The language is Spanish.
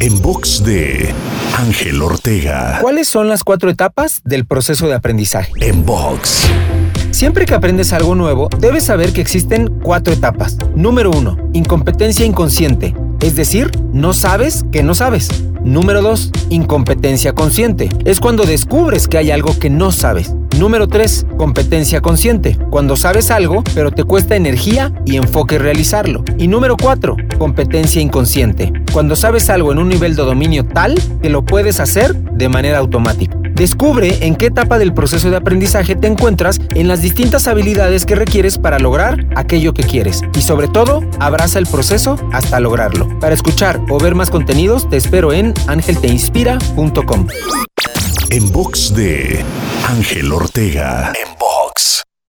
En box de Ángel Ortega. ¿Cuáles son las cuatro etapas del proceso de aprendizaje? En box. Siempre que aprendes algo nuevo, debes saber que existen cuatro etapas. Número uno, incompetencia inconsciente. Es decir, no sabes que no sabes. Número 2. Incompetencia consciente. Es cuando descubres que hay algo que no sabes. Número 3. Competencia consciente. Cuando sabes algo, pero te cuesta energía y enfoque realizarlo. Y número 4. Competencia inconsciente. Cuando sabes algo en un nivel de dominio tal que lo puedes hacer de manera automática. Descubre en qué etapa del proceso de aprendizaje te encuentras en las distintas habilidades que requieres para lograr aquello que quieres. Y sobre todo, abraza el proceso hasta lograrlo. Para escuchar o ver más contenidos, te espero en angelteinspira.com. En box de Ángel Ortega.